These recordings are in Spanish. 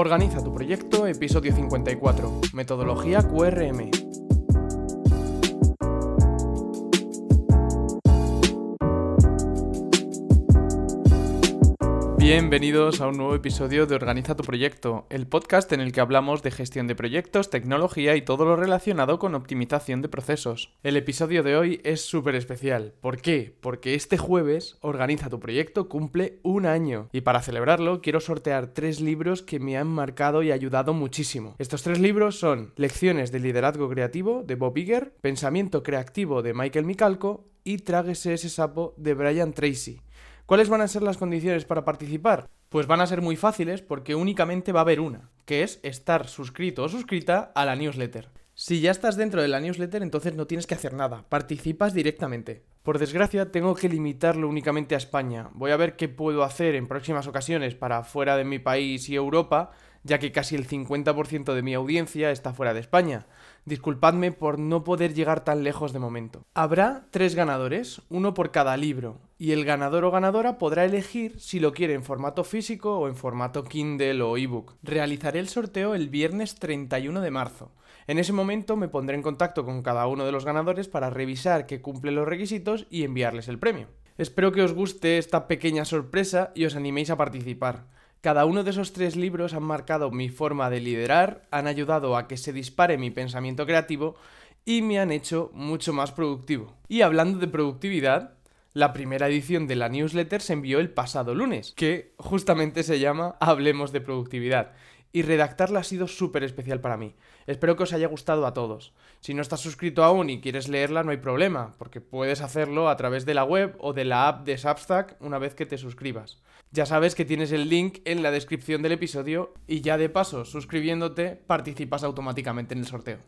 Organiza tu proyecto, episodio 54. Metodología QRM. Bienvenidos a un nuevo episodio de Organiza tu proyecto, el podcast en el que hablamos de gestión de proyectos, tecnología y todo lo relacionado con optimización de procesos. El episodio de hoy es súper especial. ¿Por qué? Porque este jueves Organiza tu proyecto cumple un año y para celebrarlo quiero sortear tres libros que me han marcado y ayudado muchísimo. Estos tres libros son Lecciones de liderazgo creativo de Bob Iger, Pensamiento creativo de Michael Micalco y Tráguese ese sapo de Brian Tracy. ¿Cuáles van a ser las condiciones para participar? Pues van a ser muy fáciles porque únicamente va a haber una, que es estar suscrito o suscrita a la newsletter. Si ya estás dentro de la newsletter, entonces no tienes que hacer nada, participas directamente. Por desgracia, tengo que limitarlo únicamente a España. Voy a ver qué puedo hacer en próximas ocasiones para fuera de mi país y Europa, ya que casi el 50% de mi audiencia está fuera de España. Disculpadme por no poder llegar tan lejos de momento. Habrá tres ganadores, uno por cada libro, y el ganador o ganadora podrá elegir si lo quiere en formato físico o en formato Kindle o ebook. Realizaré el sorteo el viernes 31 de marzo. En ese momento me pondré en contacto con cada uno de los ganadores para revisar que cumple los requisitos y enviarles el premio. Espero que os guste esta pequeña sorpresa y os animéis a participar. Cada uno de esos tres libros han marcado mi forma de liderar, han ayudado a que se dispare mi pensamiento creativo y me han hecho mucho más productivo. Y hablando de productividad, la primera edición de la newsletter se envió el pasado lunes, que justamente se llama Hablemos de productividad. Y redactarla ha sido súper especial para mí. Espero que os haya gustado a todos. Si no estás suscrito aún y quieres leerla, no hay problema, porque puedes hacerlo a través de la web o de la app de Substack una vez que te suscribas. Ya sabes que tienes el link en la descripción del episodio y ya de paso, suscribiéndote, participas automáticamente en el sorteo.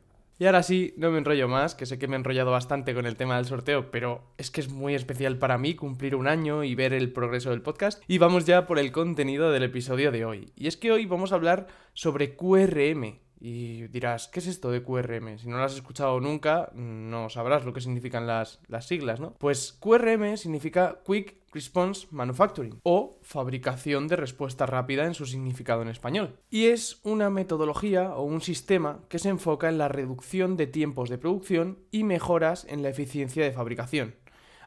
Y ahora sí, no me enrollo más, que sé que me he enrollado bastante con el tema del sorteo, pero es que es muy especial para mí cumplir un año y ver el progreso del podcast. Y vamos ya por el contenido del episodio de hoy. Y es que hoy vamos a hablar sobre QRM, y dirás, ¿qué es esto de QRM? Si no lo has escuchado nunca, no sabrás lo que significan las, las, siglas, ¿no? Pues QRM significa Quick Response Manufacturing o fabricación de respuesta rápida en su significado en español. Y es una metodología o un sistema que se enfoca en la reducción de tiempos de producción y mejoras en la eficiencia de fabricación.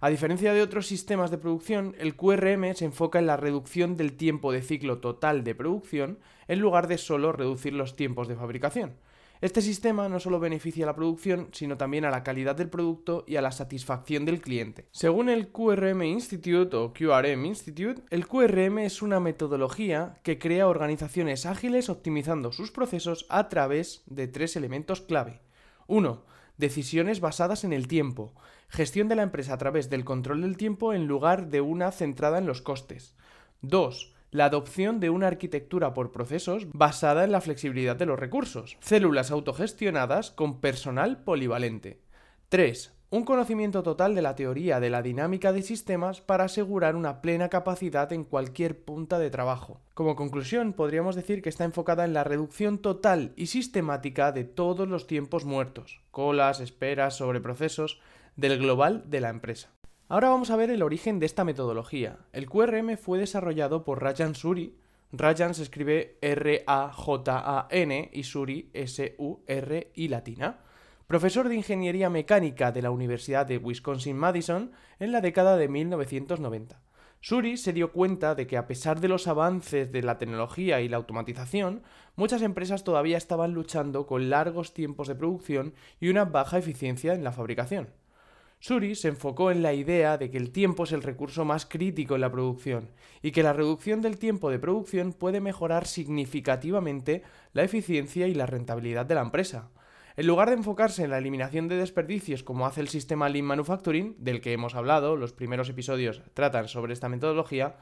A diferencia de otros sistemas de producción, el QRM se enfoca en la reducción del tiempo de ciclo total de producción en lugar de solo reducir los tiempos de fabricación. Este sistema no solo beneficia a la producción, sino también a la calidad del producto y a la satisfacción del cliente. Según el QRM Institute o QRM Institute, el QRM es una metodología que crea organizaciones ágiles optimizando sus procesos a través de tres elementos clave. 1 decisiones basadas en el tiempo, gestión de la empresa a través del control del tiempo en lugar de una centrada en los costes. 2. La adopción de una arquitectura por procesos basada en la flexibilidad de los recursos. Células autogestionadas con personal polivalente. 3 un conocimiento total de la teoría de la dinámica de sistemas para asegurar una plena capacidad en cualquier punta de trabajo. Como conclusión, podríamos decir que está enfocada en la reducción total y sistemática de todos los tiempos muertos, colas, esperas, sobreprocesos, del global de la empresa. Ahora vamos a ver el origen de esta metodología. El QRM fue desarrollado por Rajan Suri. Rajan se escribe R-A-J-A-N y Suri S-U-R-I latina profesor de Ingeniería Mecánica de la Universidad de Wisconsin-Madison en la década de 1990. Suri se dio cuenta de que a pesar de los avances de la tecnología y la automatización, muchas empresas todavía estaban luchando con largos tiempos de producción y una baja eficiencia en la fabricación. Suri se enfocó en la idea de que el tiempo es el recurso más crítico en la producción y que la reducción del tiempo de producción puede mejorar significativamente la eficiencia y la rentabilidad de la empresa. En lugar de enfocarse en la eliminación de desperdicios como hace el sistema Lean Manufacturing, del que hemos hablado, los primeros episodios tratan sobre esta metodología,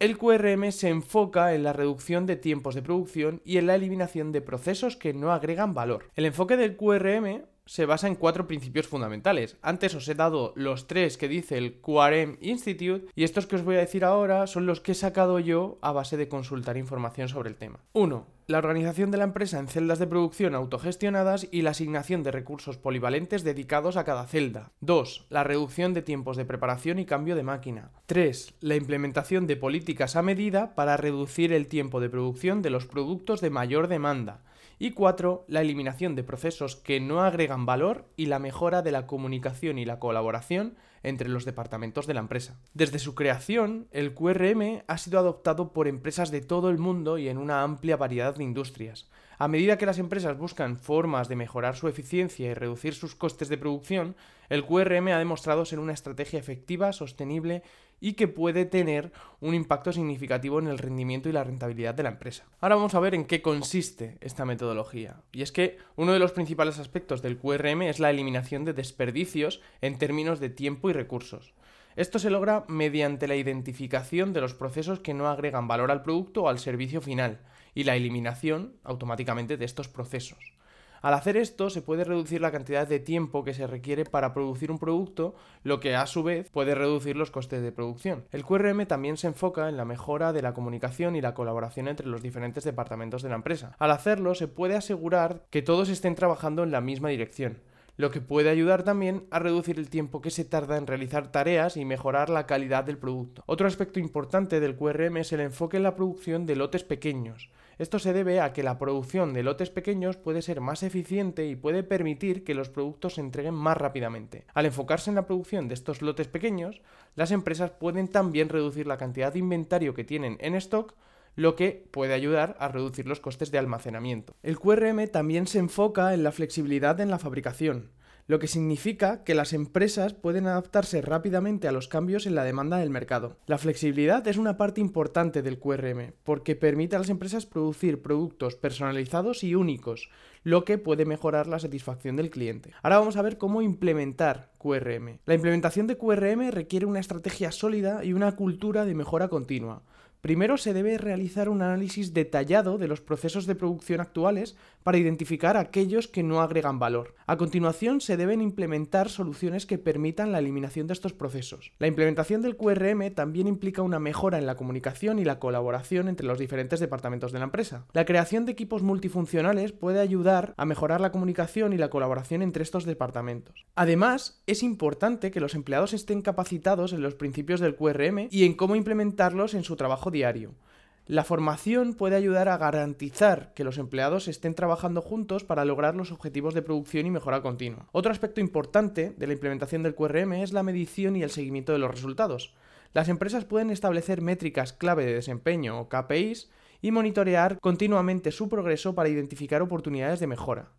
el QRM se enfoca en la reducción de tiempos de producción y en la eliminación de procesos que no agregan valor. El enfoque del QRM se basa en cuatro principios fundamentales. Antes os he dado los tres que dice el QRM Institute y estos que os voy a decir ahora son los que he sacado yo a base de consultar información sobre el tema. 1. La organización de la empresa en celdas de producción autogestionadas y la asignación de recursos polivalentes dedicados a cada celda. 2. La reducción de tiempos de preparación y cambio de máquina. 3. La implementación de políticas a medida para reducir el tiempo de producción de los productos de mayor demanda. Y cuatro, la eliminación de procesos que no agregan valor y la mejora de la comunicación y la colaboración entre los departamentos de la empresa. Desde su creación, el QRM ha sido adoptado por empresas de todo el mundo y en una amplia variedad de industrias. A medida que las empresas buscan formas de mejorar su eficiencia y reducir sus costes de producción, el QRM ha demostrado ser una estrategia efectiva, sostenible y que puede tener un impacto significativo en el rendimiento y la rentabilidad de la empresa. Ahora vamos a ver en qué consiste esta metodología. Y es que uno de los principales aspectos del QRM es la eliminación de desperdicios en términos de tiempo y recursos. Esto se logra mediante la identificación de los procesos que no agregan valor al producto o al servicio final y la eliminación automáticamente de estos procesos. Al hacer esto se puede reducir la cantidad de tiempo que se requiere para producir un producto, lo que a su vez puede reducir los costes de producción. El QRM también se enfoca en la mejora de la comunicación y la colaboración entre los diferentes departamentos de la empresa. Al hacerlo se puede asegurar que todos estén trabajando en la misma dirección lo que puede ayudar también a reducir el tiempo que se tarda en realizar tareas y mejorar la calidad del producto. Otro aspecto importante del QRM es el enfoque en la producción de lotes pequeños. Esto se debe a que la producción de lotes pequeños puede ser más eficiente y puede permitir que los productos se entreguen más rápidamente. Al enfocarse en la producción de estos lotes pequeños, las empresas pueden también reducir la cantidad de inventario que tienen en stock lo que puede ayudar a reducir los costes de almacenamiento. El QRM también se enfoca en la flexibilidad en la fabricación, lo que significa que las empresas pueden adaptarse rápidamente a los cambios en la demanda del mercado. La flexibilidad es una parte importante del QRM, porque permite a las empresas producir productos personalizados y únicos, lo que puede mejorar la satisfacción del cliente. Ahora vamos a ver cómo implementar QRM. La implementación de QRM requiere una estrategia sólida y una cultura de mejora continua. Primero se debe realizar un análisis detallado de los procesos de producción actuales para identificar aquellos que no agregan valor. A continuación se deben implementar soluciones que permitan la eliminación de estos procesos. La implementación del QRM también implica una mejora en la comunicación y la colaboración entre los diferentes departamentos de la empresa. La creación de equipos multifuncionales puede ayudar a mejorar la comunicación y la colaboración entre estos departamentos. Además, es importante que los empleados estén capacitados en los principios del QRM y en cómo implementarlos en su trabajo diario. La formación puede ayudar a garantizar que los empleados estén trabajando juntos para lograr los objetivos de producción y mejora continua. Otro aspecto importante de la implementación del QRM es la medición y el seguimiento de los resultados. Las empresas pueden establecer métricas clave de desempeño o KPIs y monitorear continuamente su progreso para identificar oportunidades de mejora.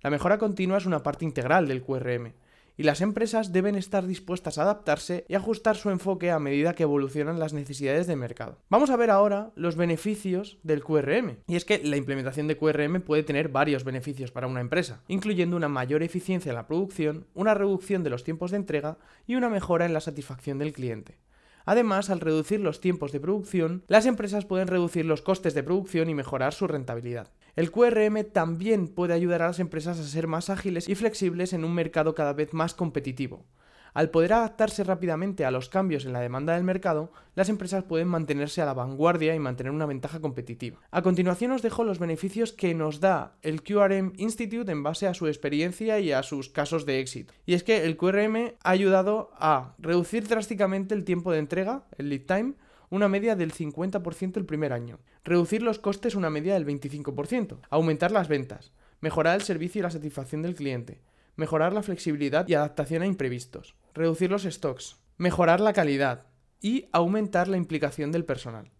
La mejora continua es una parte integral del QRM y las empresas deben estar dispuestas a adaptarse y ajustar su enfoque a medida que evolucionan las necesidades del mercado. Vamos a ver ahora los beneficios del QRM. Y es que la implementación de QRM puede tener varios beneficios para una empresa, incluyendo una mayor eficiencia en la producción, una reducción de los tiempos de entrega y una mejora en la satisfacción del cliente. Además, al reducir los tiempos de producción, las empresas pueden reducir los costes de producción y mejorar su rentabilidad. El QRM también puede ayudar a las empresas a ser más ágiles y flexibles en un mercado cada vez más competitivo. Al poder adaptarse rápidamente a los cambios en la demanda del mercado, las empresas pueden mantenerse a la vanguardia y mantener una ventaja competitiva. A continuación os dejo los beneficios que nos da el QRM Institute en base a su experiencia y a sus casos de éxito. Y es que el QRM ha ayudado a reducir drásticamente el tiempo de entrega, el lead time, una media del 50% el primer año, reducir los costes una media del 25%, aumentar las ventas, mejorar el servicio y la satisfacción del cliente, mejorar la flexibilidad y adaptación a imprevistos, reducir los stocks, mejorar la calidad y aumentar la implicación del personal.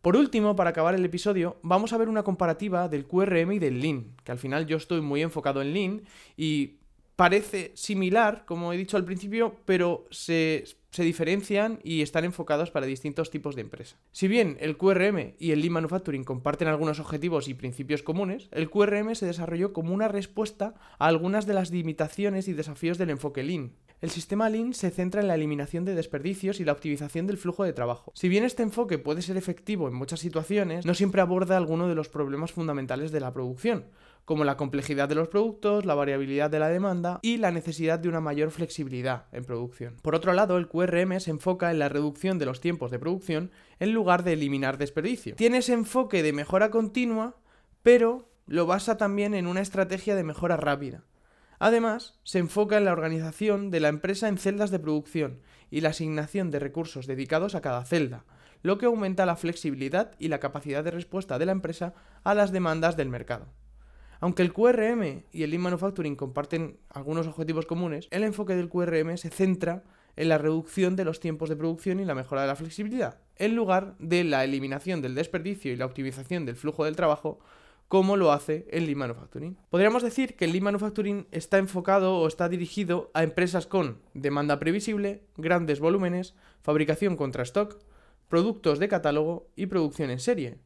Por último, para acabar el episodio, vamos a ver una comparativa del QRM y del Lean, que al final yo estoy muy enfocado en Lean y parece similar, como he dicho al principio, pero se, diferencian y están enfocados para distintos tipos de empresa. Si bien el QRM y el Lean Manufacturing comparten algunos objetivos y principios comunes, el QRM se desarrolló como una respuesta a algunas de las limitaciones y desafíos del enfoque Lean. El sistema Lean se centra en la eliminación de desperdicios y la optimización del flujo de trabajo. Si bien este enfoque puede ser efectivo en muchas situaciones, no siempre aborda alguno de los problemas fundamentales de la producción, como la complejidad de los productos, la variabilidad de la demanda y la necesidad de una mayor flexibilidad en producción. Por otro lado, el QRM se enfoca en la reducción de los tiempos de producción en lugar de eliminar desperdicio. Tiene ese enfoque de mejora continua, pero lo basa también en una estrategia de mejora rápida. Además, se enfoca en la organización de la empresa en celdas de producción y la asignación de recursos dedicados a cada celda, lo que aumenta la flexibilidad y la capacidad de respuesta de la empresa a las demandas del mercado. Aunque el QRM y el Lean Manufacturing comparten algunos objetivos comunes, el enfoque del QRM se centra en la reducción de los tiempos de producción y la mejora de la flexibilidad, en lugar de la eliminación del desperdicio y la optimización del flujo del trabajo, como lo hace el Lean Manufacturing. Podríamos decir que el Lean Manufacturing está enfocado o está dirigido a empresas con demanda previsible, grandes volúmenes, fabricación contra stock, productos de catálogo y producción en serie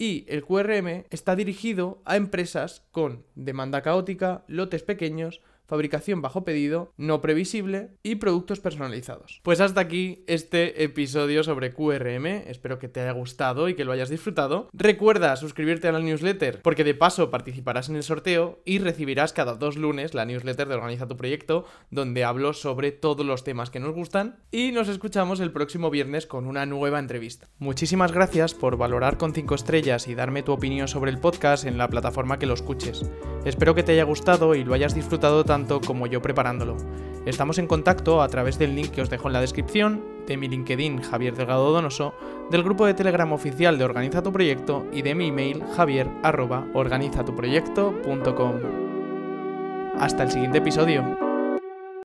y el QRM está dirigido a empresas con demanda caótica, lotes pequeños, fabricación bajo pedido, no previsible y productos personalizados. Pues hasta aquí este episodio sobre QRM, espero que te haya gustado y que lo hayas disfrutado. Recuerda suscribirte a la newsletter porque de paso participarás en el sorteo y recibirás cada dos lunes la newsletter de Organiza tu proyecto donde hablo sobre todos los temas que nos gustan y nos escuchamos el próximo viernes con una nueva entrevista. Muchísimas gracias por valorar con 5 estrellas y darme tu opinión sobre el podcast en la plataforma que lo escuches. Espero que te haya gustado y lo hayas disfrutado tanto como yo preparándolo. Estamos en contacto a través del link que os dejo en la descripción, de mi LinkedIn Javier Delgado Donoso, del grupo de Telegram oficial de Organiza tu Proyecto y de mi email javier.organizatuproyecto.com. Hasta el siguiente episodio.